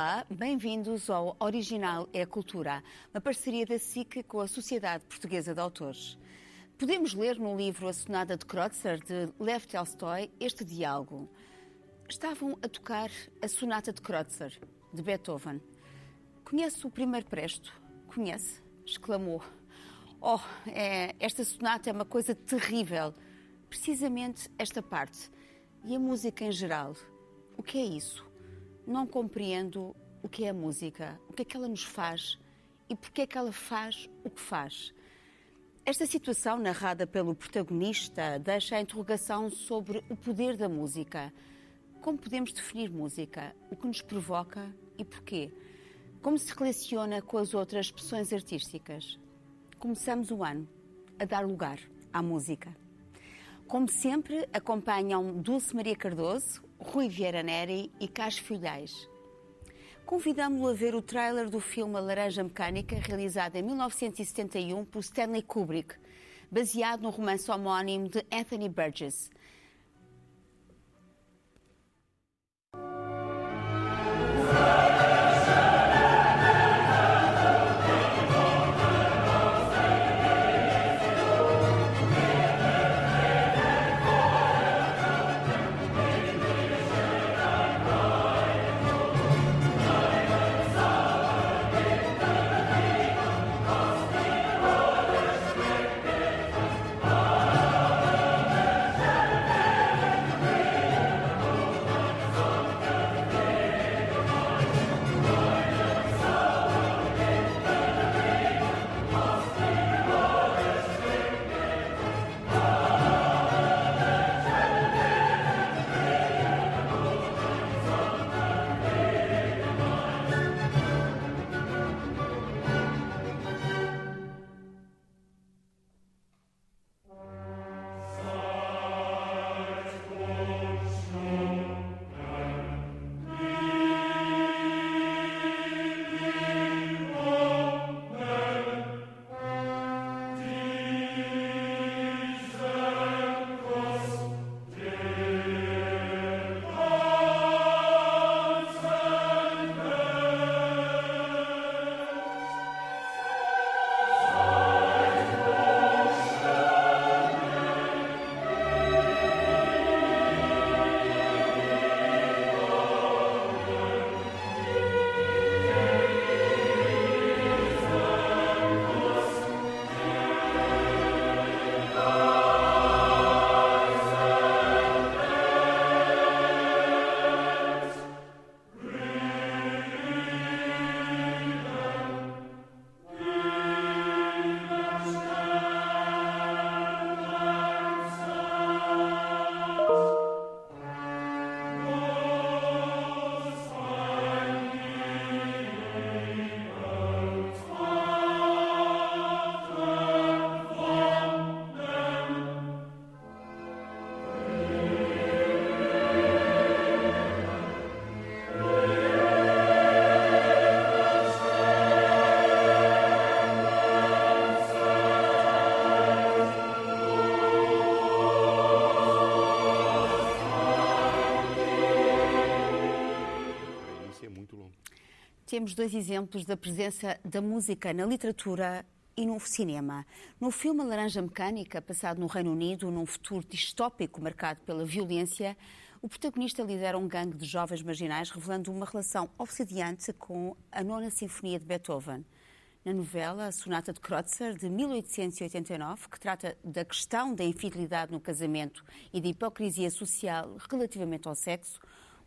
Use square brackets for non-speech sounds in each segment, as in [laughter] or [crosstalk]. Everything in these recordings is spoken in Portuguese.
Olá, bem-vindos ao Original é Cultura, uma parceria da SIC com a Sociedade Portuguesa de Autores. Podemos ler no livro A Sonata de Kreutzer, de Lev Tolstói, este diálogo. Estavam a tocar a Sonata de Kreutzer, de Beethoven. Conhece o primeiro presto? Conhece? exclamou. Oh, é, esta sonata é uma coisa terrível. Precisamente esta parte. E a música em geral. O que é isso? Não compreendo o que é a música, o que é que ela nos faz e porque é que ela faz o que faz. Esta situação, narrada pelo protagonista, deixa a interrogação sobre o poder da música. Como podemos definir música? O que nos provoca e porquê? Como se relaciona com as outras expressões artísticas? Começamos o ano a dar lugar à música. Como sempre, acompanham Dulce Maria Cardoso, Rui Vieira Neri e Cas Filhais. Convidamos-lo a ver o trailer do filme A Laranja Mecânica, realizado em 1971 por Stanley Kubrick, baseado no romance homónimo de Anthony Burgess. Temos dois exemplos da presença da música na literatura e no cinema. No filme Laranja Mecânica, passado no Reino Unido, num futuro distópico marcado pela violência, o protagonista lidera um gangue de jovens marginais, revelando uma relação obsediante com a Nona Sinfonia de Beethoven. Na novela Sonata de Kreutzer, de 1889, que trata da questão da infidelidade no casamento e da hipocrisia social relativamente ao sexo,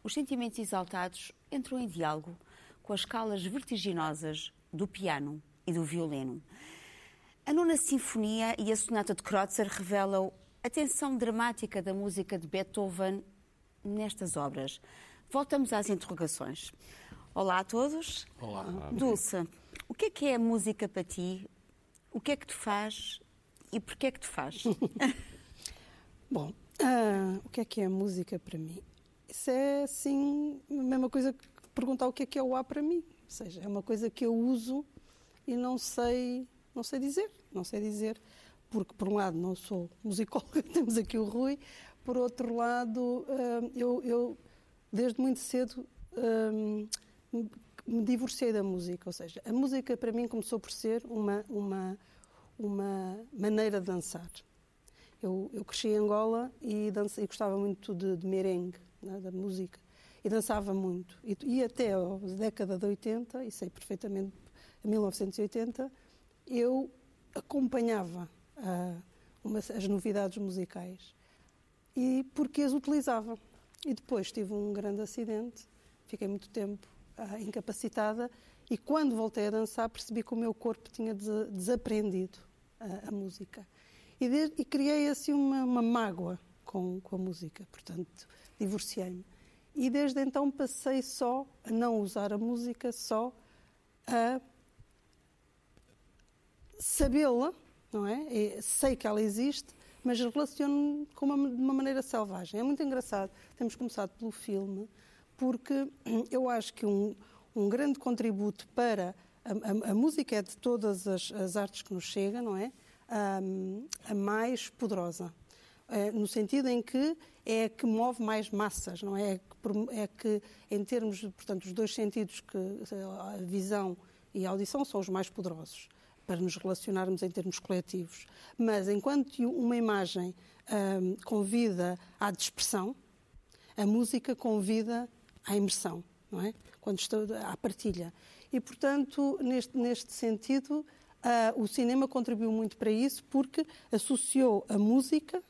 os sentimentos exaltados entram em diálogo com as escalas vertiginosas do piano e do violino. A Nona Sinfonia e a Sonata de Kreutzer revelam a tensão dramática da música de Beethoven nestas obras. Voltamos às interrogações. Olá a todos. Olá. Dulce, o que é que é a música para ti? O que é que te faz e porquê é que te faz? [laughs] Bom, uh, o que é que é a música para mim? Isso é, assim, a mesma coisa que perguntar o que é que é o A para mim. Ou seja, é uma coisa que eu uso e não sei, não sei dizer. Não sei dizer, porque por um lado não sou musicóloga, [laughs] temos aqui o Rui, por outro lado, hum, eu, eu desde muito cedo hum, me divorciei da música, ou seja, a música para mim começou por ser uma, uma, uma maneira de dançar. Eu, eu cresci em Angola e, dança, e gostava muito de, de merengue, né, da música, e dançava muito. E, e até a década de 80, e sei perfeitamente, em 1980, eu acompanhava uh, uma, as novidades musicais e porque as utilizava. E depois tive um grande acidente, fiquei muito tempo uh, incapacitada e quando voltei a dançar percebi que o meu corpo tinha des desaprendido uh, a música. E, e criei assim uma, uma mágoa com, com, a música, portanto divorciei-me. E desde então passei só a não usar a música, só a sabê-la, não é? Sei que ela existe, mas relaciono com uma, de uma maneira selvagem. É muito engraçado. Temos começado pelo filme, porque [clears throat] eu acho que um, um grande contributo para a, a, a, música é de todas as, as, artes que nos chega, não é? Um, a mais poderosa. É, no sentido em que é a que move mais massas, não é? É que, em termos, portanto, os dois sentidos, que a visão e a audição, são os mais poderosos para nos relacionarmos em termos coletivos. Mas enquanto uma imagem convida à dispersão, a música convida à imersão, não é? Quando estou à partilha. E, portanto, neste, neste sentido, uh, o cinema contribuiu muito para isso porque associou a música,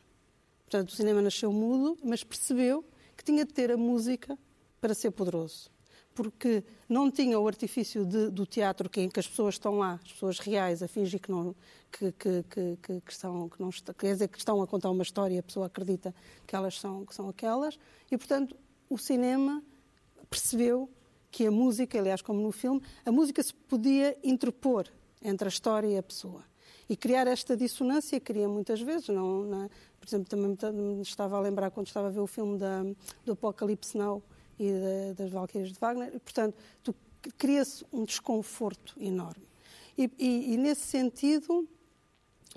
portanto, o cinema nasceu mudo, mas percebeu que tinha de ter a música para ser poderoso. Porque não tinha o artifício de, do teatro que, em que as pessoas estão lá, as pessoas reais, a fingir que não, que, que, que, que estão, que não quer dizer que estão a contar uma história e a pessoa acredita que elas são, que são aquelas, e portanto o cinema percebeu que a música, aliás, como no filme, a música se podia interpor entre a história e a pessoa. E criar esta dissonância cria muitas vezes, não, não, por exemplo, também me estava a lembrar quando estava a ver o filme da, do Apocalipse Now, e de, das Valquírias de Wagner. Portanto, cria-se um desconforto enorme. E, e, e, nesse sentido,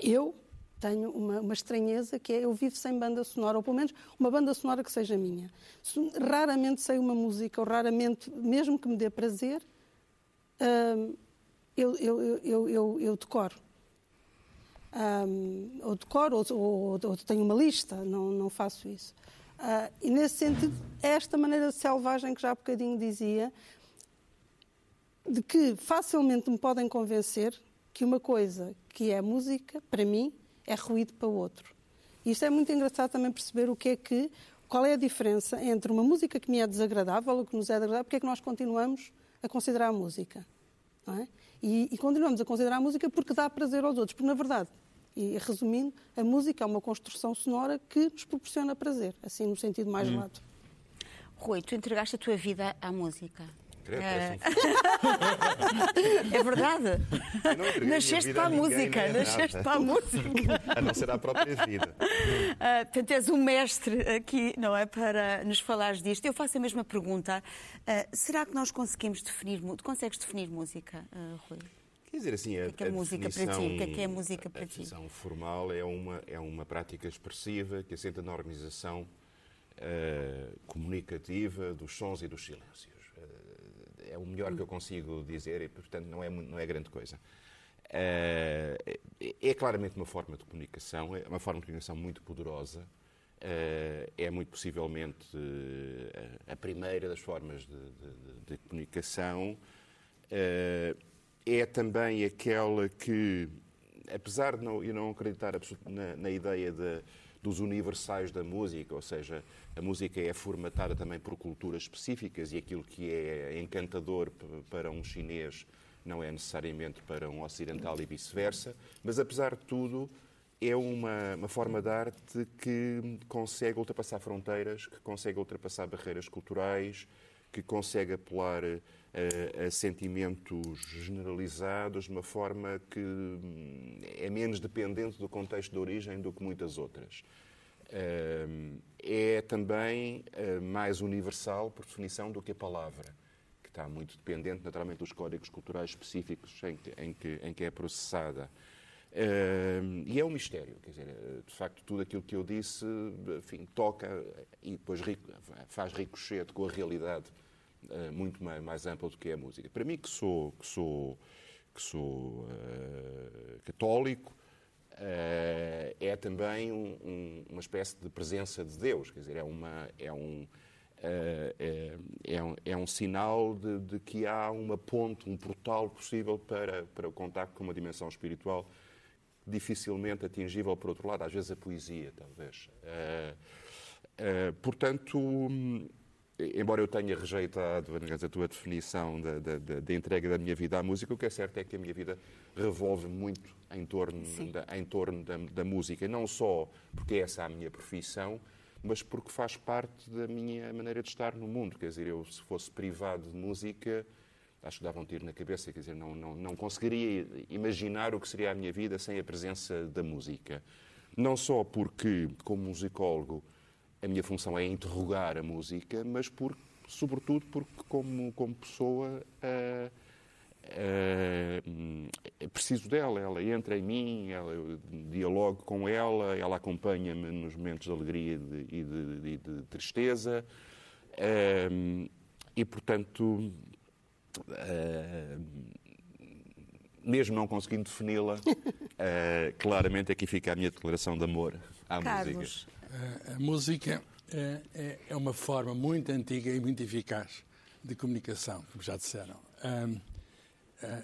eu tenho uma, uma, estranheza que é eu vivo sem banda sonora, ou pelo menos uma banda sonora que seja minha. Raramente sei uma música, ou raramente, mesmo que me dê prazer, hum, eu, eu, eu, eu decoro. Um, ou decoro, ou, ou, ou, tenho uma lista, não, não faço isso. Uh, e nesse sentido, é esta maneira selvagem que já há bocadinho dizia, de que facilmente me podem convencer que uma coisa que é música, para mim, é ruído para outro. E isto é muito engraçado também perceber o que é que, qual é a diferença entre uma música que me é desagradável ou que nos é desagradável, porque é que nós continuamos a considerar a música. É? E, e continuamos a considerar a música porque dá prazer aos outros, porque na verdade e, resumindo, a música é uma construção sonora que nos proporciona prazer, assim no sentido mais hum. lato. Rui, tu entregaste a tua vida à música. É, [laughs] é verdade. Nasceste para a música. Nasceste para a música. A não ser a própria vida. Uh, portanto, és um mestre aqui, não é? Para nos falares disto. Eu faço a mesma pergunta. Uh, será que nós conseguimos definir. Consegues definir música, uh, Rui? Quer dizer assim, a, o que é, a música para ti? O que é, que é música para ti? A definição formal é uma, é uma prática expressiva que assenta na organização uh, comunicativa dos sons e dos silêncios. Uh, é o melhor que eu consigo dizer e, portanto, não é, não é grande coisa. Uh, é claramente uma forma de comunicação, é uma forma de comunicação muito poderosa. Uh, é muito possivelmente uh, a primeira das formas de, de, de comunicação. Uh, é também aquela que, apesar de não, eu não acreditar na, na ideia de, dos universais da música, ou seja, a música é formatada também por culturas específicas e aquilo que é encantador para um chinês não é necessariamente para um ocidental e vice-versa, mas apesar de tudo é uma, uma forma de arte que consegue ultrapassar fronteiras, que consegue ultrapassar barreiras culturais, que consegue apelar a, sentimentos generalizados de uma forma que hum, é menos dependente do contexto de origem do que muitas outras. Hum, é também hum, mais universal, por definição, do que a palavra, que está muito dependente, naturalmente, dos códigos culturais específicos em que, em que, em que é processada. Uh, e é um mistério, quer dizer, de facto, tudo aquilo que eu disse, enfim, toca e depois faz ricochete com a realidade uh, muito mais, mais, ampla do que é a música. Para mim, que sou, que sou, que sou uh, católico, uh, é também um, um, uma espécie de presença de Deus, quer dizer, é, uma, é, um, é, é, um, é um sinal de, de, que há uma ponte, um portal possível para, para o contacto com uma dimensão espiritual dificilmente atingível por outro lado, às vezes a poesia, talvez. Portanto, embora eu tenha rejeitado a tua definição da, da, da, entrega da minha vida à música, o que é certo é que a minha vida revolve muito em torno, da, em torno da, da, música, não só porque essa é a minha profissão, mas porque faz parte da minha maneira de estar no mundo. Quer dizer, eu se fosse privado de música, acho que dava um tiro na cabeça, quer dizer, não, não, não conseguiria imaginar o que seria a minha vida sem a presença da música. Não só porque, como musicólogo, a minha função é interrogar a música, mas por, sobretudo porque, como, como pessoa, uh, uh, preciso dela. Ela entra em mim, ela, eu dialogo com ela, ela acompanha-me nos momentos de alegria e de, de, de, tristeza. Uh, e, portanto, mesmo não conseguindo defini-la, claramente aqui fica a minha declaração de amor à Carlos, música. A música é, é, é, uma forma muito antiga e muito eficaz de comunicação, como já disseram.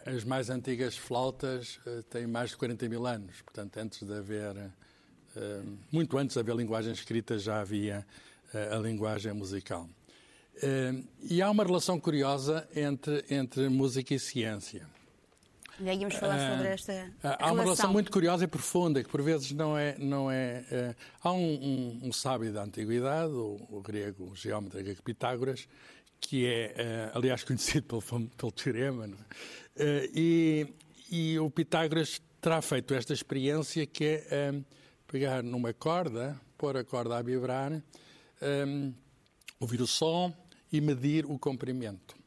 As mais antigas flautas eh, têm mais de 40 mil anos, portanto, antes de haver, muito antes de haver linguagem escrita, já havia eh, a linguagem musical. E há uma relação curiosa entre, entre música e ciência. Aí íamos falar sobre ah, esta Há relação. uma relação muito curiosa e profunda, que por vezes não é... Não é, é há um, um, um, sábio da Antiguidade, o, o grego o geómetra grego Pitágoras, que é, é, aliás, [laughs] conhecido pelo, pelo teorema, é? e, e o Pitágoras terá feito esta experiência que é pegar numa corda, pôr a corda a vibrar, ouvir o som e medir o comprimento.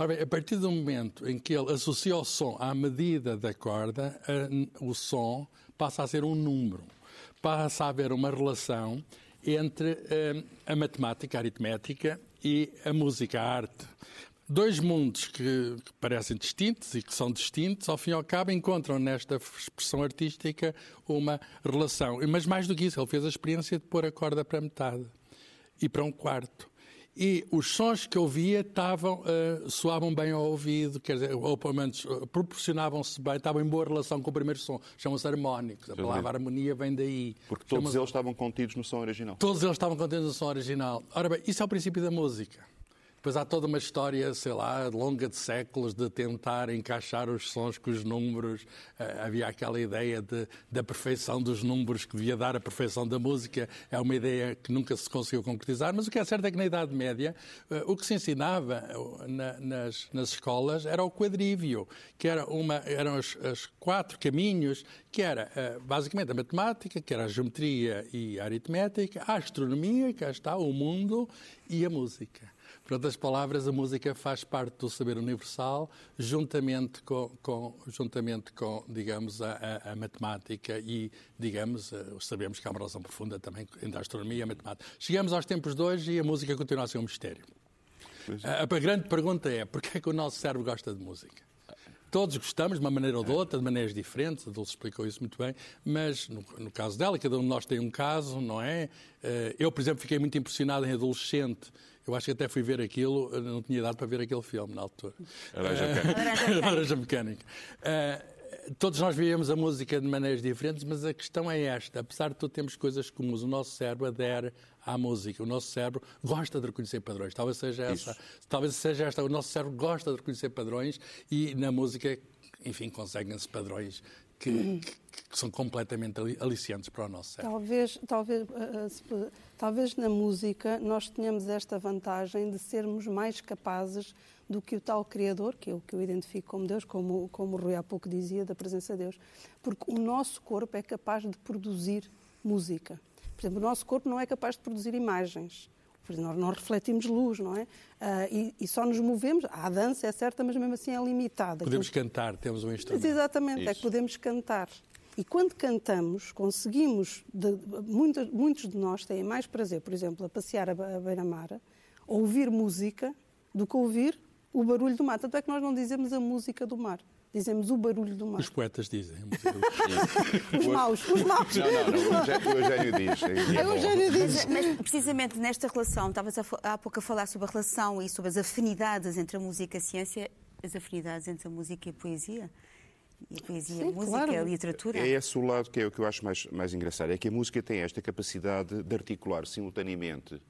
Ora bem, a partir do momento em que ele associa o som à medida da corda, a, o som passa a ser um número. Passa a haver uma relação entre a, a matemática, a aritmética e a música, a arte. Dois mundos que, que, parecem distintos e que são distintos, ao fim e ao cabo, encontram nesta expressão artística uma relação. Mas mais do que isso, ele fez a experiência de pôr a corda para metade e para um quarto e os sons que eu via estavam, uh, soavam bem ao ouvido, quer dizer, ou pelo menos uh, proporcionavam-se bem, estavam em boa relação com o primeiro som. Chamam-se harmónicos. A palavra harmonia vem daí. Porque todos eles estavam contidos no som original. Todos eles estavam contidos no som original. Ora bem, isso é o princípio da música. Depois há toda uma história, sei lá, longa de séculos de tentar encaixar os sons com os números. Uh, havia aquela ideia de, da perfeição dos números que devia dar a perfeição da música. É uma ideia que nunca se conseguiu concretizar, mas o que é certo é que na Idade Média uh, o que se ensinava na, nas, nas, escolas era o quadrívio, que era uma, eram os, os quatro caminhos, que era uh, basicamente a matemática, que era a geometria e a aritmética, a astronomia, que está o mundo, e a música. Por outras palavras, a música faz parte do saber universal, juntamente com, com juntamente com digamos, a, a, a, matemática e, digamos, eh, sabemos que há uma relação profunda também entre a astronomia e a matemática. Chegamos aos tempos de hoje e a música continua a ser um mistério. A, a grande pergunta é, porquê é que o nosso cérebro gosta de música? Todos gostamos, de uma maneira ou de outra, de maneiras diferentes, a Dulce explicou isso muito bem, mas no, no, caso dela, cada um de nós tem um caso, não é? Eh, eu, por exemplo, fiquei muito impressionado em adolescente eu acho que até fui ver aquilo, não tinha dado para ver aquele filme na altura. Laranja Mecânica. Laranja Mecânica. Uh, todos nós víamos a música de maneiras diferentes, mas a questão é esta: apesar de tudo, temos coisas comuns. O nosso cérebro adere à música. O nosso cérebro gosta de reconhecer padrões. Talvez seja essa. Isso. Talvez seja esta. O nosso cérebro gosta de reconhecer padrões e na música, enfim, conseguem-se padrões que, que, são completamente aliciantes para o nosso cérebro. Talvez, talvez, uh, talvez na música nós tenhamos esta vantagem de sermos mais capazes do que o tal Criador, que é o que eu identifico como Deus, como, como o Rui há pouco dizia, da presença de Deus. Porque o nosso corpo é capaz de produzir música. Por exemplo, o nosso corpo não é capaz de produzir imagens nós não refletimos luz, não é? Uh, e, e, só nos movemos. A dança é certa, mas mesmo assim é limitada. Podemos cantar, temos um instrumento. Exatamente, Isso. é que podemos cantar. E quando cantamos, conseguimos, de, muitos, muitos de nós têm mais prazer, por exemplo, a passear a, a beira-mar, ouvir música, do que ouvir o barulho do mar. Tanto é que nós não dizemos a música do mar. Dizemos o barulho do mar. Os poetas dizem. os maus, os maus. Não, não, não. O Eugênio diz. É o Eugênio diz. Mas precisamente nesta relação, estavas há pouco a falar sobre a relação e sobre as afinidades entre a música e a ciência, as afinidades entre a música e a poesia. E a poesia, Sim, a música, claro. a literatura. É esse o lado que é o que eu acho mais, mais engraçado. É que a música tem esta capacidade de articular simultaneamente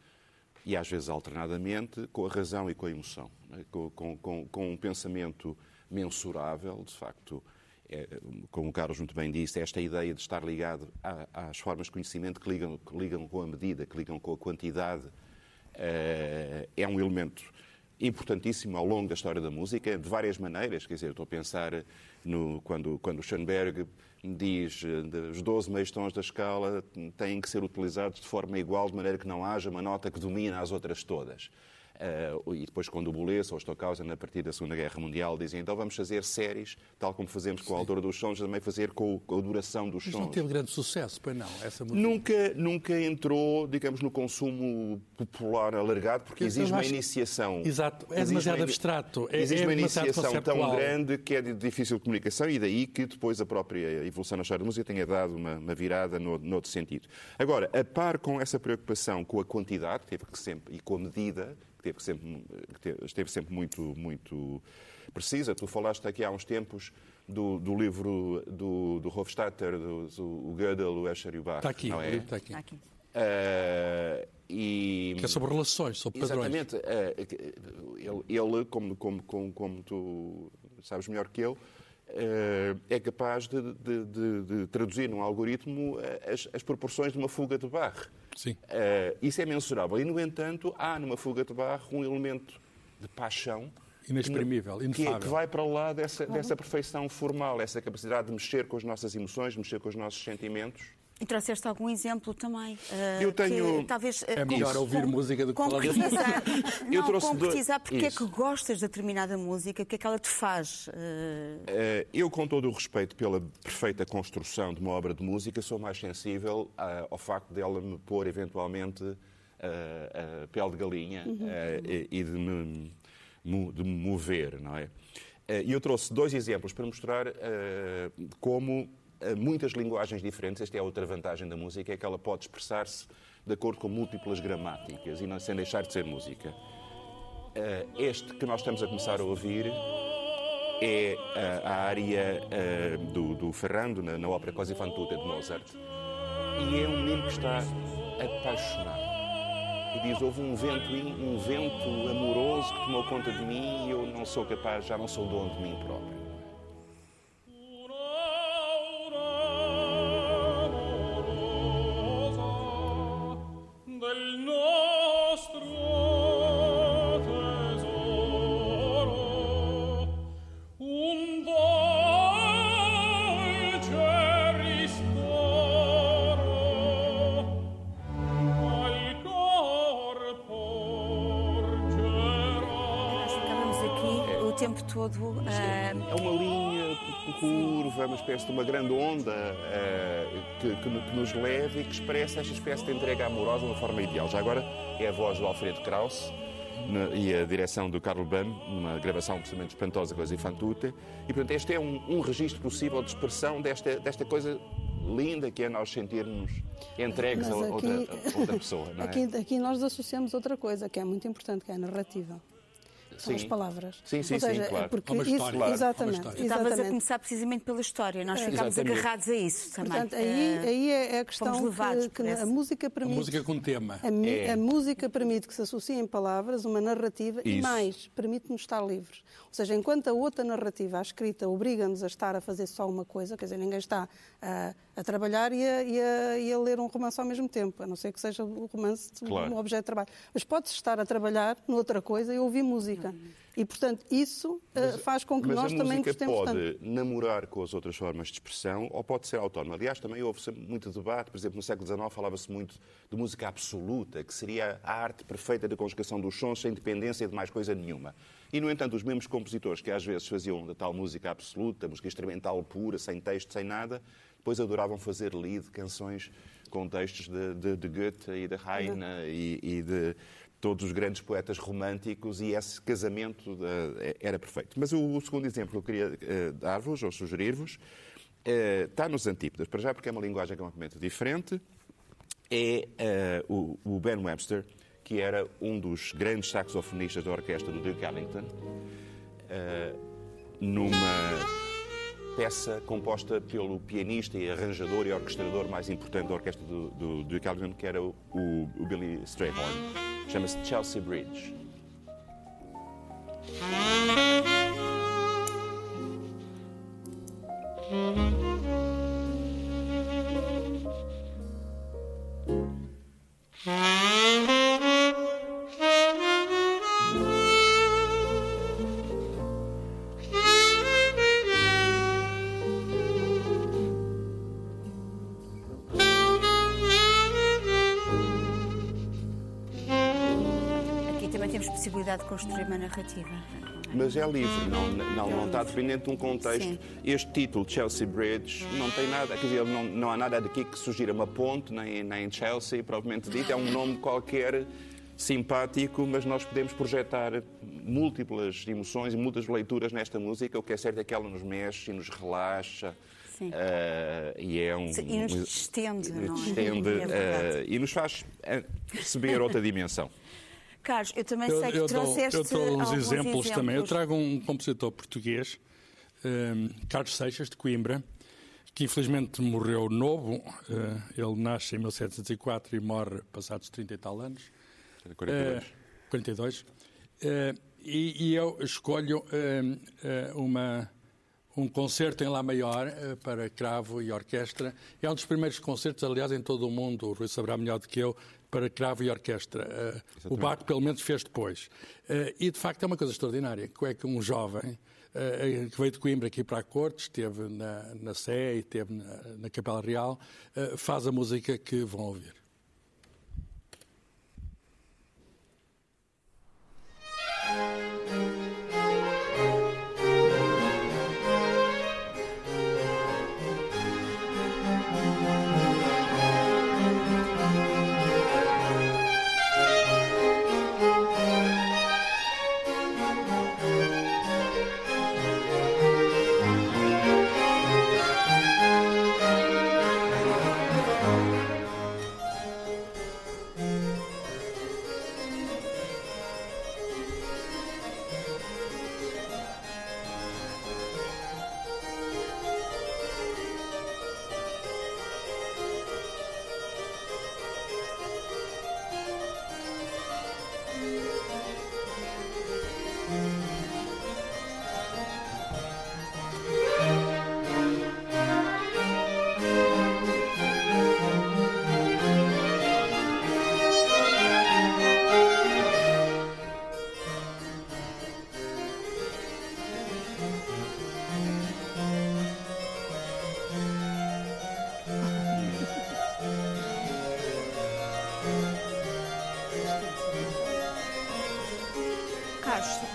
e às vezes alternadamente com a razão e com a emoção. Né? Com, com, com um pensamento mensurável, de facto, é, como o Carlos muito bem disse, esta ideia de estar ligado às formas de conhecimento que ligam, que ligam com a medida, que ligam com a quantidade, é, é um elemento importantíssimo ao longo da história da música, de várias maneiras. Quer dizer, estou a pensar no, quando, quando Schoenberg diz que os 12 meios tons da escala têm que ser utilizados de forma igual, de maneira que não haja uma nota que domina as outras todas. Uh, e depois, quando o Boleça ou o Stockhausen, a partir da Segunda Guerra Mundial, dizem então vamos fazer séries, tal como fazemos com a altura dos sons, também fazer com, com a duração dos Mas sons. não teve grande sucesso, pois não? Essa música. Nunca, nunca entrou, digamos, no consumo popular alargado, porque exige uma iniciação. Exato, é demasiado uma, abstrato. É, exige é uma iniciação tão grande que é de difícil comunicação e daí que depois a própria evolução na história da música tenha dado uma, uma virada no, no outro sentido. Agora, a par com essa preocupação com a quantidade, teve que sempre, e com a medida, que teve sempre, que esteve sempre muito, muito precisa. Tu falaste aqui há uns tempos do, do livro do, do Hofstadter, do, do, o Gödel, o Escher e o Bach. Está aqui, não é? está aqui. Está aqui. Uh, e... Que é sobre relações, sobre padrões. Exatamente. Uh, ele, ele como, como, como, como tu sabes melhor que eu, uh, é capaz de, de, de, de, traduzir num algoritmo as, as proporções de uma fuga de Bach. Sim. Uh, isso é mensurável. E, no entanto, há numa fuga de barro um elemento de paixão inexprimível, que, inefável. Que, que vai para lá dessa, dessa perfeição formal, essa capacidade de mexer com as nossas emoções, de mexer com os nossos sentimentos. E trouxeste algum exemplo também? Uh, eu tenho. Que, talvez, uh, é melhor com, ouvir com, música do que falar [laughs] não, eu trouxe concretizar dois... porque Isso. é que gostas de determinada música, o que é que ela te faz? Uh... eu, com todo o respeito pela perfeita construção de uma obra de música, sou mais sensível ao facto dela me pôr, eventualmente, a pele de galinha uhum. e de me, de me mover, não é? E eu trouxe dois exemplos para mostrar como muitas linguagens diferentes. Esta é a outra vantagem da música, é que ela pode expressar-se de acordo com múltiplas gramáticas e não sem deixar de ser música. Eh, este que nós estamos a começar a ouvir é a, a área eh, do, do Ferrando na, na ópera Così fan tutte de Mozart. E é um menino que está apaixonado. E diz: Houve um vento, um vento amoroso que tomou conta de mim e eu não sou capaz, já não sou dono de mim próprio. Todo. É, é uma linha curva, uma espécie de uma grande onda uh, que, que, que, nos leva e que expressa esta espécie de entrega amorosa de uma forma ideal. Já agora é a voz do Alfredo Krauss na, e a direção do Carlo Bam, numa gravação absolutamente espantosa com as Infantute. E, portanto, este é um, um registro possível de expressão desta, desta coisa linda que é nós sentirmos entregues aqui, a, outra, a outra pessoa. É? Aqui, aqui nós associamos outra coisa que é muito importante, que é a narrativa são as palavras. Sim, sim, seja, sim, claro. Porque uma história, isso, exatamente, uma Estavas a começar precisamente pela história, nós é. ficámos agarrados a isso também. Portanto, aí, eh, aí é a questão que, que a música permite... A música com tema. A, é. a, música permite que se associem palavras, uma narrativa, isso. e mais, permite-nos estar livres. Ou seja, enquanto a outra narrativa, a escrita, obriga-nos a estar a fazer só uma coisa, quer dizer, ninguém está a, a trabalhar e a, e, a, e a, ler um romance ao mesmo tempo, a não ser que seja o romance claro. um objeto de trabalho. Mas pode-se estar a trabalhar noutra coisa e ouvir música. E, portanto, isso uh, mas, faz com que nós também gostemos pode tanto. namorar com as outras formas de expressão ou pode ser autónoma. Aliás, também houve muito debate, por exemplo, no século XIX falava-se muito de música absoluta, que seria a arte perfeita da conjugação dos sons sem dependência de mais coisa nenhuma. E, no entanto, os mesmos compositores que às vezes faziam da tal música absoluta, música instrumental pura, sem texto, sem nada, depois adoravam fazer lead, canções com textos de, de, de Goethe e de Heine uhum. e, e, de, todos os grandes poetas românticos e esse casamento uh, era perfeito. Mas o, o, segundo exemplo que eu queria uh, dar-vos ou sugerir-vos uh, está nos Antípodas, para já porque é uma linguagem completamente diferente. É o, o, Ben Webster, que era um dos grandes saxofonistas da orquestra do Duke Ellington, numa peça composta pelo pianista e arranjador e orquestrador mais importante da orquestra do, do Duke Ellington, que era o, o Billy Strayhorn. Chama-se Chelsea Bridge. [laughs] possibilidade de construir uma narrativa. Mas é livre, não, não, não está dependente de um contexto. Sim. Este título, Chelsea Bridge, não tem nada, quer dizer, não, não há nada daqui que sugira uma ponte, nem, nem Chelsea, propriamente dito, é um nome qualquer simpático, mas nós podemos projetar múltiplas emoções e muitas leituras nesta música. O que é certo é que ela nos mexe e nos relaxa. Uh, e é um. E nos distende, não é? Distende, é uh, e nos faz perceber outra dimensão. Carlos, eu também sei que eu trouxeste Eu dou uns exemplos, exemplos, também. Eu trago um compositor português, um, Carlos Seixas, de Coimbra, que infelizmente morreu novo. Uh, ele nasce em 1704 e morre passados 30 e tal anos. 42. Uh, 42. Uh, e, e, eu escolho uma, um concerto em Lá Maior para cravo e orquestra. É um dos primeiros concertos, aliás, em todo o mundo. O Rui saberá melhor do que eu, para cravo e orquestra. Uh, o Bach, pelo menos, fez depois. Uh, e, de facto, é uma coisa extraordinária, que é que um jovem uh, que veio de Coimbra aqui para a corte, esteve na, na Sé e esteve na, na Capela Real, faz a música que vão ouvir.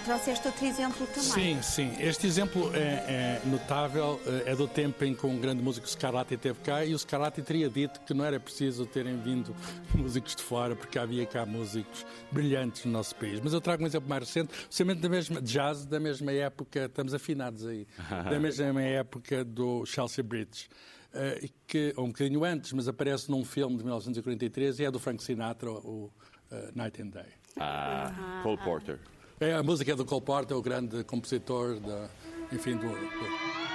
Trouxeste outro exemplo também. Sim, sim. Este exemplo é, é, notável, eh, é do tempo em que um grande músico Scarlatti esteve cá e o Scarlatti teria dito que não era preciso terem vindo [laughs] músicos de fora, porque havia cá músicos brilhantes no nosso país. Mas eu trago um exemplo mais recente, precisamente da mesma jazz, da mesma época, estamos afinados aí, [laughs] da mesma época do Chelsea Bridge. Uh, que, um bocadinho antes, mas aparece num filme de 1943 e é do Frank Sinatra, o uh, Night and Day. Ah, Cole Porter. É, a música é do Cole Porter, o grande compositor, da, enfim, do, do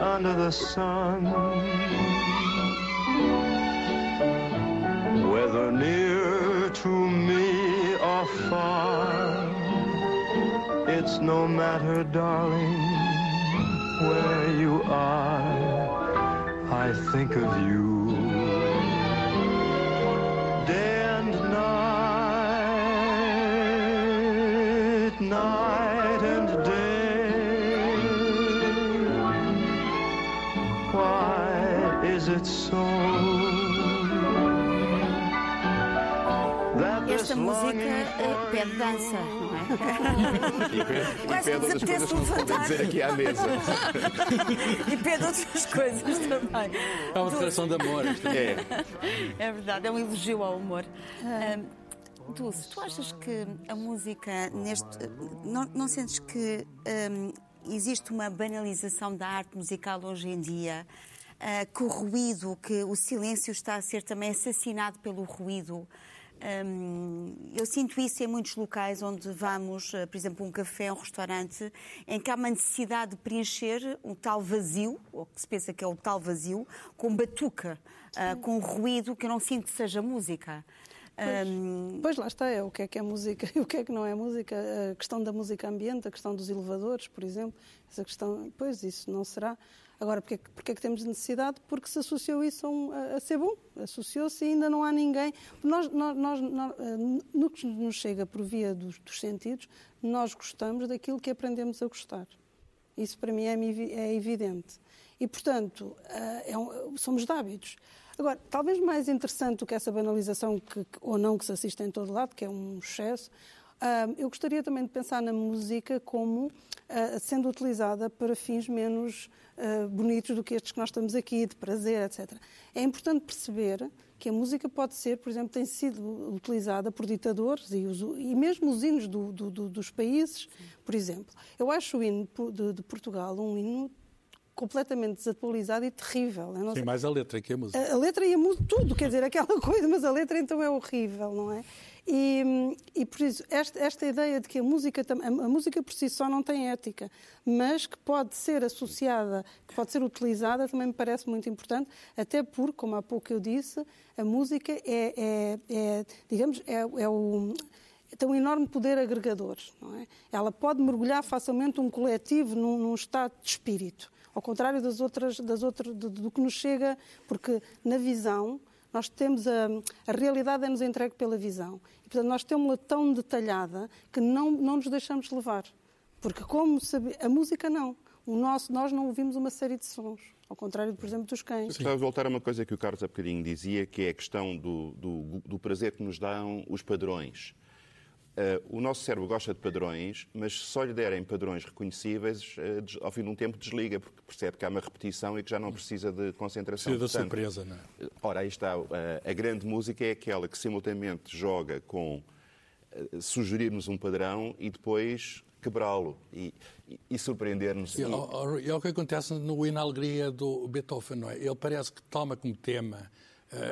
under the sun. Whether near to me or far, it's no matter, darling, where you are. I think of you Esta música eh, pede dança, não é? [laughs] E pede, Quase e pede nos outras apetece coisas que podem levantar. dizer aqui à mesa. [laughs] E pede outras coisas também. É uma declaração de amor. isto é. É. É verdade, é um elogio ao humor. Ahm, Dulce, tu achas que a música neste. Não, não sentes que existe uma banalização da arte musical hoje em dia? Ah, que o ruído, que o silêncio está a ser também assassinado pelo ruído? Ahm, eu sinto isso em muitos locais onde vamos, ah, por exemplo, um café, um restaurante, em que há uma necessidade de preencher um tal vazio, ou que se pensa que é o tal vazio, com batuca, ah, com ruído que eu não sinto que seja música. Ahm, Pois lá está, é o que é que é música [laughs] e o que é que não é música. A questão da música ambiente, a questão dos elevadores, por exemplo, essa questão, pois isso não será. Agora, é que- é que temos necessidade? Porque se associou isso a, um- a- ser bom. Associou-se e ainda não há ninguém. Nós, nós, nós- nós, eh, no que nos chega por via dos, dos sentidos, nós gostamos daquilo que aprendemos a gostar. Isso para mim é, é evidente. E, portanto, ah, é um- somos de hábitos. Agora, talvez mais interessante do que essa banalização, que, ou não, que se assiste em todo lado, que é um excesso, eu gostaria também de pensar na música como ah, sendo utilizada para fins menos ah, bonitos do que estes que nós estamos aqui, de prazer, etc. É importante perceber que a música pode ser, por exemplo, tem sido utilizada por ditadores e, os- e mesmo os hinos do- do- do- dos países, por exemplo. Eu acho o hino de, de Portugal um hino completamente desatualizado e terrível. Sim, sei- mais a letra que a música. a, a letra e a música, tudo, quer dizer, aquela [laughs] coisa, mas a letra então é horrível, não é? E, e por isso, esta, esta ideia de que a música, a, música por si só não tem ética, mas que pode ser associada, que pode ser utilizada, também me parece muito importante, até porque, como há pouco eu disse, a música é, é- é, digamos, é, é o tem um enorme poder agregador. É? Ela pode mergulhar facilmente um coletivo num, num estado de espírito, ao contrário das outras, das outras, do, do que nos chega, porque na visão nós temos a, a realidade é-nos entregue pela visão. E, portanto, nós temos-la tão detalhada que não, não nos deixamos levar. Porque, como sabe, a música não. O nosso, nós não ouvimos uma série de sons, ao contrário, por exemplo, dos cães. Gostava de voltar a uma coisa que o Carlos há bocadinho dizia, que é a questão do, do, do prazer que nos dão os padrões. Eh, o nosso cérebro gosta de padrões, mas se só lhe derem padrões reconhecíveis, des- ao fim de um tempo desliga, porque percebe que há uma repetição e que já não precisa de concentração. Precisa da surpresa, não é? Ora, aí está. eh, A grande música é aquela que simultaneamente joga com sugerir-nos um padrão e depois quebrá-lo e, e- e surpreender-nos. E, e é o que acontece no Hino à Alegria do Beethoven, não é? Ele parece que toma como tema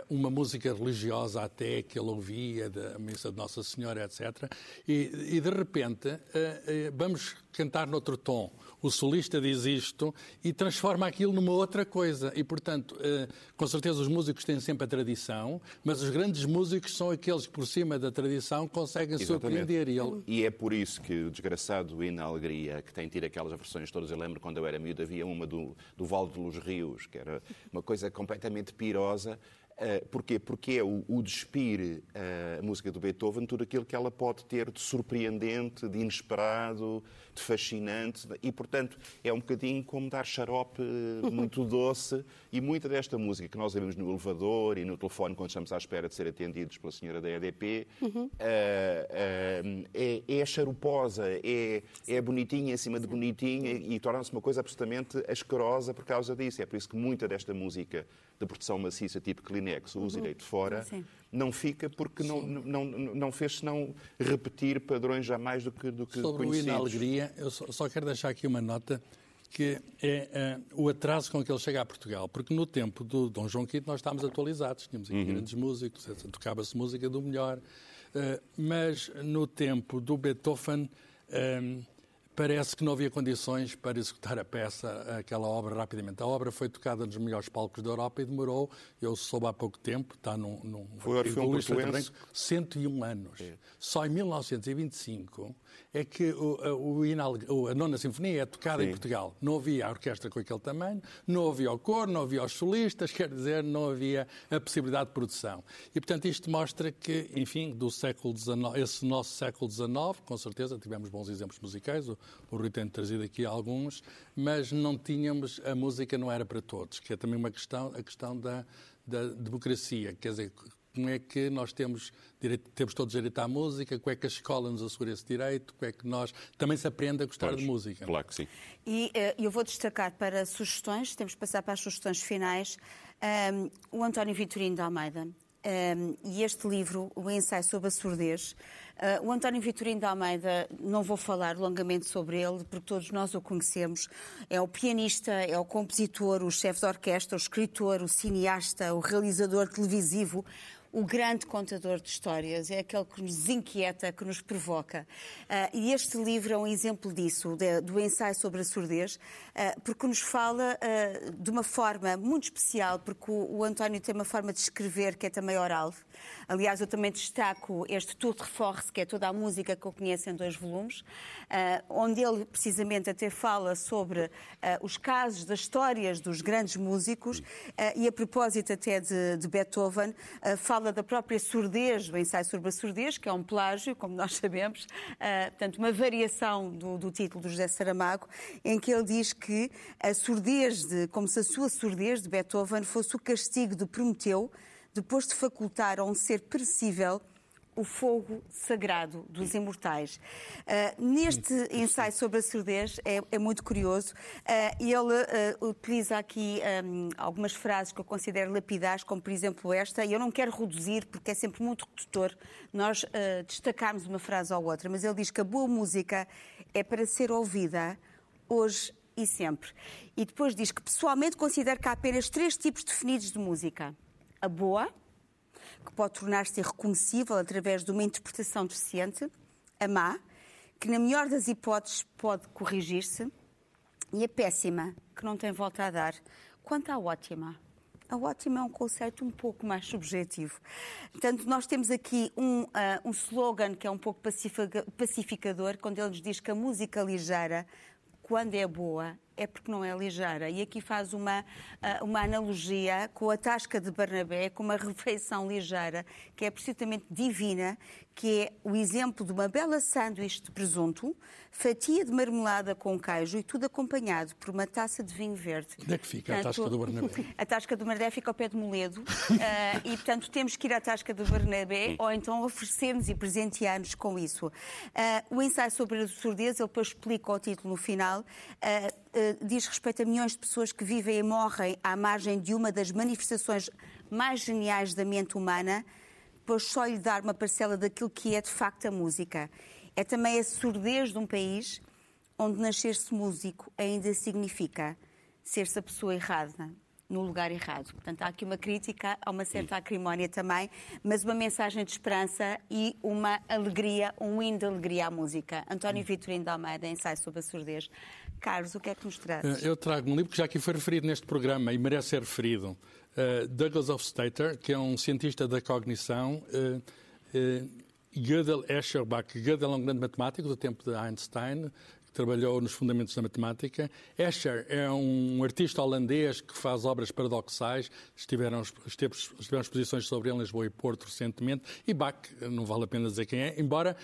uma música religiosa até que ele ouvia, da missa de Nossa Senhora, etc. E, e, de repente eh, eh, vamos cantar noutro tom. O solista diz isto e transforma aquilo numa outra coisa. E, portanto, eh, com certeza os músicos têm sempre a tradição, mas os grandes músicos são aqueles que, por cima da tradição, conseguem Exatamente. surpreender. E ele, E é por isso que o desgraçado hino à alegria, que tem tido aquelas versões todas, eu lembro quando eu era miúdo, havia uma do, do Vale dos Rios, que era uma coisa completamente pirosa. Uh, porquê? Porque é o, o despir uh, a música do Beethoven, tudo aquilo que ela pode ter de surpreendente, de inesperado, de fascinante, e portanto é um bocadinho como dar xarope [laughs] muito doce. E muita desta música que nós ouvimos no elevador e no telefone quando estamos à espera de ser atendidos pela senhora da EDP, uh, uh, é, é charuposa, é, é bonitinha acima de bonitinha e torna-se uma coisa absolutamente asquerosa por causa disso. É por isso que muita desta música de produção maciça, tipo Kleenex, o uso e deito fora, Sim. Não fica porque não, não, não fez senão repetir padrões jamais do que, do que Sobre o hino à conhecidos. alegria, eu só, só quero deixar aqui uma nota que é eh, o atraso com que ele chega a Portugal. Porque no tempo do Dom João V nós estávamos atualizados, tínhamos aqui grandes músicos, eh, tocava-se música do melhor. Eh, mas no tempo do Beethoven eh, parece que não havia condições para executar a peça, aquela obra rapidamente. A obra foi tocada nos melhores palcos da Europa e demorou, eu soube há pouco tempo, está num, num Foi o Orfeão no Luís Freitas Portuense. Branco, 101 anos. Só em 1925 é que o, a- o o- a nona sinfonia é tocada em Sim. Portugal. Não havia a orquestra com aquele tamanho, não havia o coro, não havia os solistas, quer dizer, não havia a possibilidade de produção. E, portanto, isto mostra que, enfim, do século XIX, esse nosso século XIX, com certeza, tivemos bons exemplos musicais, o, o Rui tem trazido aqui alguns, mas não tínhamos, a música não era para todos, que é também uma questão, a questão da, da democracia, quer dizer, como é que nós temos, direito, temos todos direito à música, como é que a escola nos assegura esse direito, como é que nós também se aprende a gostar Pois, de música. Claro que sim. E eh, eu vou destacar para sugestões, temos que passar para as sugestões finais, um, o António Vitorino de Almeida. Um, e este livro, o ensaio sobre a surdez. Uh, o António Vitorino de Almeida, não vou falar longamente sobre ele, porque todos nós o conhecemos. É o pianista, é o compositor, o chefe de orquestra, o escritor, o cineasta, o realizador televisivo, o grande contador de histórias, é aquele que nos inquieta, que nos provoca. Uh, e este livro é um exemplo disso, de, do ensaio sobre a surdez, uh, porque nos fala uh, de uma forma muito especial, porque o, o, António tem uma forma de escrever que é também oral. Aliás, eu também destaco este Tour de Force, que é toda a música que eu conheço em dois volumes, onde ele precisamente até fala sobre os casos das histórias dos grandes músicos, e a propósito até de, de Beethoven, fala da própria surdez, do ensaio sobre a surdez, que é um plágio, como nós sabemos, uh, portanto, uma variação do, do, título do José Saramago, em que ele diz que a surdez, de, como se a sua surdez de Beethoven fosse o castigo de Prometeu, depois de facultar a um ser perecível o fogo sagrado dos imortais. Uh, neste ensaio sobre a surdez é, é muito curioso. Uh, ele uh, utiliza aqui um, algumas frases que eu considero lapidares, como por exemplo esta, e eu não quero reduzir porque é sempre muito redutor nós destacarmos uma frase ou outra, mas ele diz que a boa música é para ser ouvida hoje e sempre. E depois diz que pessoalmente considero que há apenas três tipos definidos de música: a boa, que pode tornar-se irreconhecível através de uma interpretação deficiente, a má, que na melhor das hipóteses pode corrigir-se, e a péssima, que não tem volta a dar. Quanto à ótima, a ótima é um conceito um pouco mais subjetivo. Portanto, nós temos aqui um, uh, um slogan que é um pouco pacificador, quando ele nos diz que a música ligeira, quando é boa, é porque não é ligeira. E aqui faz uma, ah, uma analogia com a tasca de Barnabé, com uma [laughs] refeição ligeira, que é absolutamente divina, que é o exemplo de uma bela sanduíche de presunto, fatia de marmelada com queijo e tudo acompanhado por uma taça de vinho verde. Onde é que fica portanto, [laughs] a tasca do Barnabé? A tasca do Barnabé fica ao pé de Moledo uh, e, portanto, temos que ir à tasca do Barnabé ou então oferecermos e presentear-nos com isso. Uh, o ensaio sobre a surdez, ele depois explica o título no final, uh, diz respeito a milhões de pessoas que vivem e morrem à margem de uma das manifestações mais geniais da mente humana, depois só lhe dar uma parcela daquilo que é de facto a música. É também a surdez de um país onde nascer-se músico ainda significa ser-se a pessoa errada, no lugar errado. Portanto, há aqui uma crítica, há uma certa acrimónia também, mas uma mensagem de esperança e uma alegria, um hino de alegria à música. António Vitorino de Almeida, ensaio sobre a surdez. Carlos, o que é que nos trazes? Eu trago um livro que já aqui foi referido neste programa e merece ser referido. Uh, Douglas Hofstadter, que é um cientista da cognição, uh, uh, Gödel Escherbach. Gödel é um grande matemático do tempo de Einstein, trabalhou nos fundamentos da matemática. Escher é um artista holandês que faz obras paradoxais. Estiveram, estiveram exposições sobre ele em Lisboa e Porto recentemente. E Bach, não vale a pena dizer quem é, embora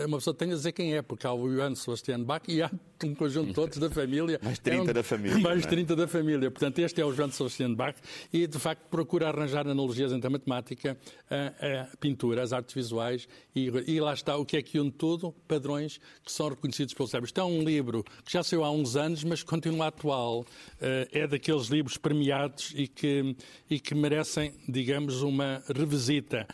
uma pessoa tenha a dizer quem é, porque há o Johann Sebastian Bach e há um conjunto de todos da família. Mais 30 é um, da família. Mais 30 é? da família. Portanto, este é o Johann Sebastian Bach e, de facto, procura arranjar analogias entre a matemática, a, a pintura, as artes visuais e, e, lá está o que é que une tudo, padrões que são reconhecidos pelo cérebro. Isto é um livro que já saiu há uns anos, mas continua atual. É daqueles livros premiados e que, e que merecem, digamos, uma revisita.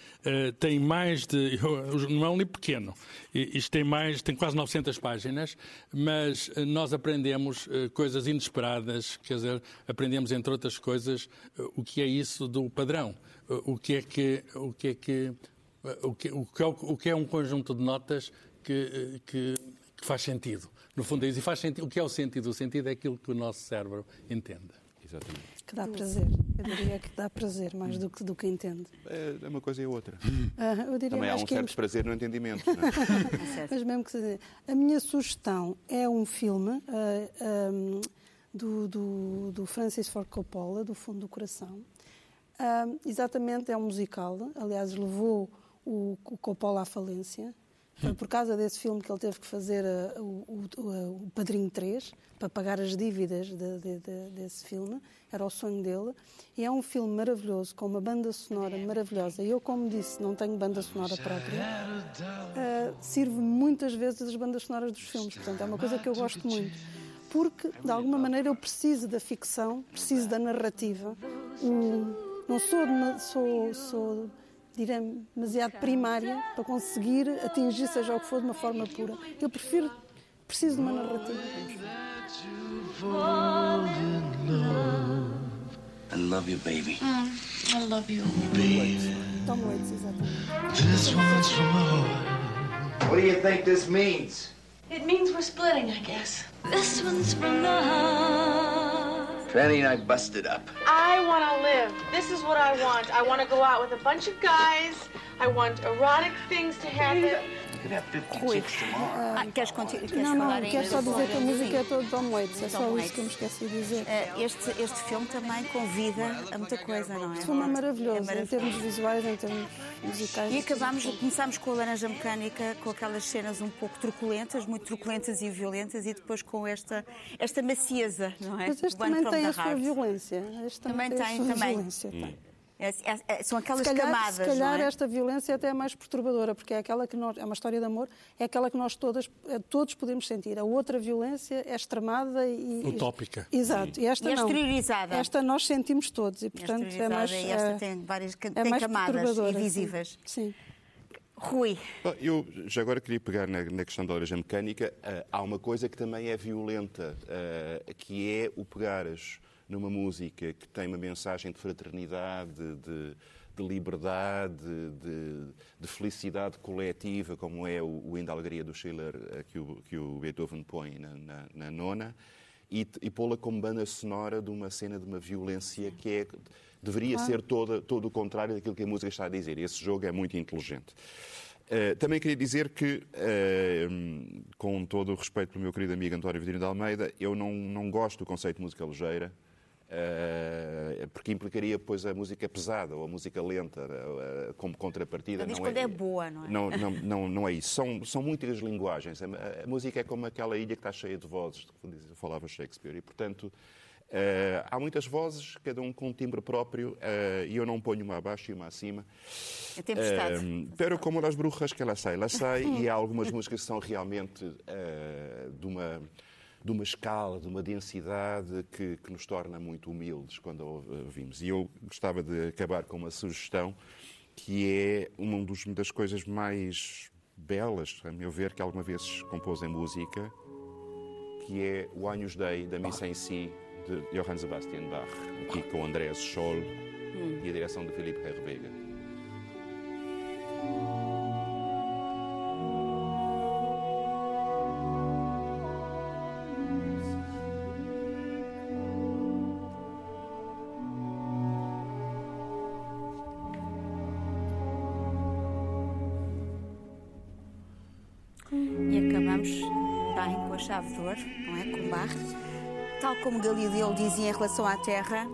Tem mais de... [laughs] Não é um livro pequeno. Isto tem mais, tem quase 900 páginas, mas nós aprendemos coisas inesperadas, quer dizer, aprendemos, entre outras coisas, o que é isso do padrão. O que é que... O que é que o que, o, que é, o que é um conjunto de notas que, que, que faz sentido. No fundo é isso. E faz sentido. O que é o sentido? O sentido é aquilo que o nosso cérebro entende. Exatamente. Que dá prazer. Eu diria que dá prazer mais do que, do que entende. É uma coisa e outra. Uh, [laughs] eu diria Também há um certo é... prazer no entendimento. Não é? [laughs] Mas mesmo que. A minha sugestão é um filme uh, um, do, do, do, Francis Ford Coppola, do Fundo do Coração. Uh, exatamente, é um musical. Aliás, levou o, o Coppola à falência Foi por causa desse filme que ele teve que fazer uh, o, o- o- o Padrinho 3 para pagar as dívidas de- de- de- desse filme. Era o sonho dele. E é um filme maravilhoso, com uma banda sonora maravilhosa. E eu, como disse, não tenho banda sonora própria. Uh, sirvo muitas vezes as bandas sonoras dos filmes. Portanto, é uma coisa que eu gosto muito. Porque, de alguma maneira, eu preciso da ficção, preciso da narrativa. Não sou, sou, sou direi, demasiado primária para conseguir atingir, seja o que for, de uma forma pura. Eu prefiro, preciso de uma narrativa. I love you, baby. I love you. Tom Waits, exatamente. This one's from my heart. What do you think this means? It means we're splitting, I guess. This one's from the heart. Fanny and I busted up. I want to live. This is what I want. I want to go out with a bunch of guys. I want erotic things to happen. We could have 50 Rui, chicks tomorrow. ah, queres, queres Não, não, falar quero só dizer que a música é toda de Tom Waits. É Tom só Waits. isso que eu me esqueci de dizer. Ah, Este, este filme também convida a muita coisa, não é? Esse filme é É maravilhoso, em maravilhoso. termos visuais, em termos musicais. E acabámos, começámos com a Laranja Mecânica, com aquelas cenas um pouco truculentas, muito truculentas e violentas, e depois com esta, esta macieza, não é? Mas este One também tem a sua violência. Este Também tem, a tem, sua também. violência. tem. É- é- é- são aquelas Se calhar, camadas, se calhar não é? esta violência até é mais perturbadora, porque é aquela que nós, é uma história de amor, é aquela que nós todas, todos podemos sentir. A outra violência é extremada e. Utópica. Exato. E esta E não. exteriorizada. Esta nós sentimos todos e, É portanto, é exteriorizada mais. e esta tem várias é tem mais camadas invisíveis. Sim. Sim. Rui, Bom, Eu já agora queria pegar na, na questão da laranja mecânica. Ah, há uma coisa que também é violenta, ah, que é o pegares numa música que tem uma mensagem de fraternidade, de, de liberdade, de, de felicidade coletiva, como é o, o Ainda Alegria do Schiller ah, que, o, que o Beethoven põe na, na- na nona, e, e pô-la como banda sonora de uma cena de uma violência que é, deveria ser toda, todo o contrário daquilo que a música está a dizer. Esse jogo é muito inteligente. Uh, também queria dizer que, uh, com todo o respeito pelo meu querido amigo António Vidino de Almeida, eu não, não gosto do conceito de música ligeira, porque implicaria depois a música pesada ou a música lenta uh, como contrapartida. Diz não quando é boa, não é? Não, não, não, não é isso. São, são muitas linguagens. A, música é como aquela ilha que está cheia de vozes, que falava Shakespeare, e portanto. Uh, há muitas vozes, cada um com um timbre próprio, uh, e eu não ponho uma abaixo e uma acima. É tempestade. Um, pero como las brujas que ela sai, ela sai, e há algumas músicas que são realmente uh, de, uma, de uma escala, de uma densidade que, que nos torna muito humildes quando a ouvimos. E eu gostava de acabar com uma sugestão que é uma das coisas mais belas, a meu ver, que alguma vez compôs em música, que é o Agnus Dei, da Missa em Si, de Johann Sebastian Bach, aqui com Andreas Scholl e a direção de Filipe Herrwega. E dizia em relação à Terra,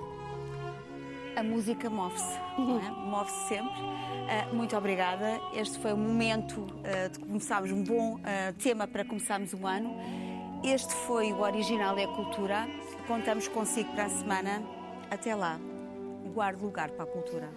a música move-se, é? [laughs] Move-se sempre. Ah, muito obrigada. Este foi o momento ah, de começarmos um bom ah, tema para começarmos o ano. Este foi o Original é Cultura. Contamos consigo para a semana. Até lá. Guarde lugar para a cultura.